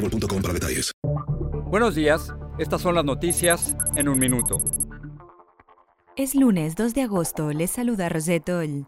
boostmobile.com para detalles. Buenos días, estas son las noticias en un minuto. Es lunes 2 de agosto, les saluda Rosetol.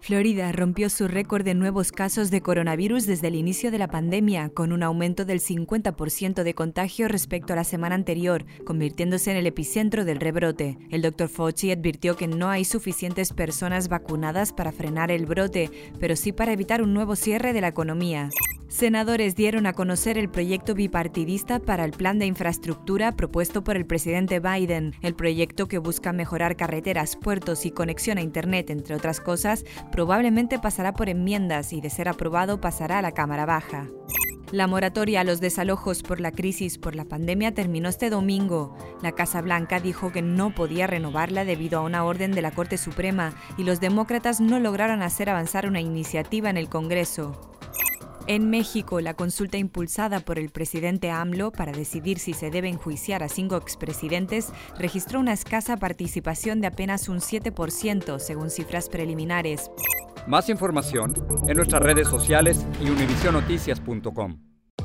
Florida rompió su récord de nuevos casos de coronavirus desde el inicio de la pandemia, con un aumento del 50% de contagio respecto a la semana anterior, convirtiéndose en el epicentro del rebrote. El Dr. Fauci advirtió que no hay suficientes personas vacunadas para frenar el brote, pero sí para evitar un nuevo cierre de la economía. Senadores dieron a conocer el proyecto bipartidista para el plan de infraestructura propuesto por el presidente Biden. El proyecto que busca mejorar carreteras, puertos y conexión a Internet, entre otras cosas, probablemente pasará por enmiendas y de ser aprobado pasará a la Cámara Baja. La moratoria a los desalojos por la crisis por la pandemia terminó este domingo. La Casa Blanca dijo que no podía renovarla debido a una orden de la Corte Suprema y los demócratas no lograron hacer avanzar una iniciativa en el Congreso. En México, la consulta impulsada por el presidente AMLO para decidir si se debe enjuiciar a cinco expresidentes registró una escasa participación de apenas un 7%, según cifras preliminares. Más información en nuestras redes sociales y univisionoticias.com.